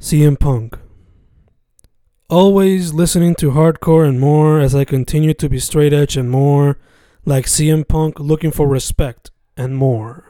CM Punk. Always listening to hardcore and more as I continue to be straight edge and more like CM Punk looking for respect and more.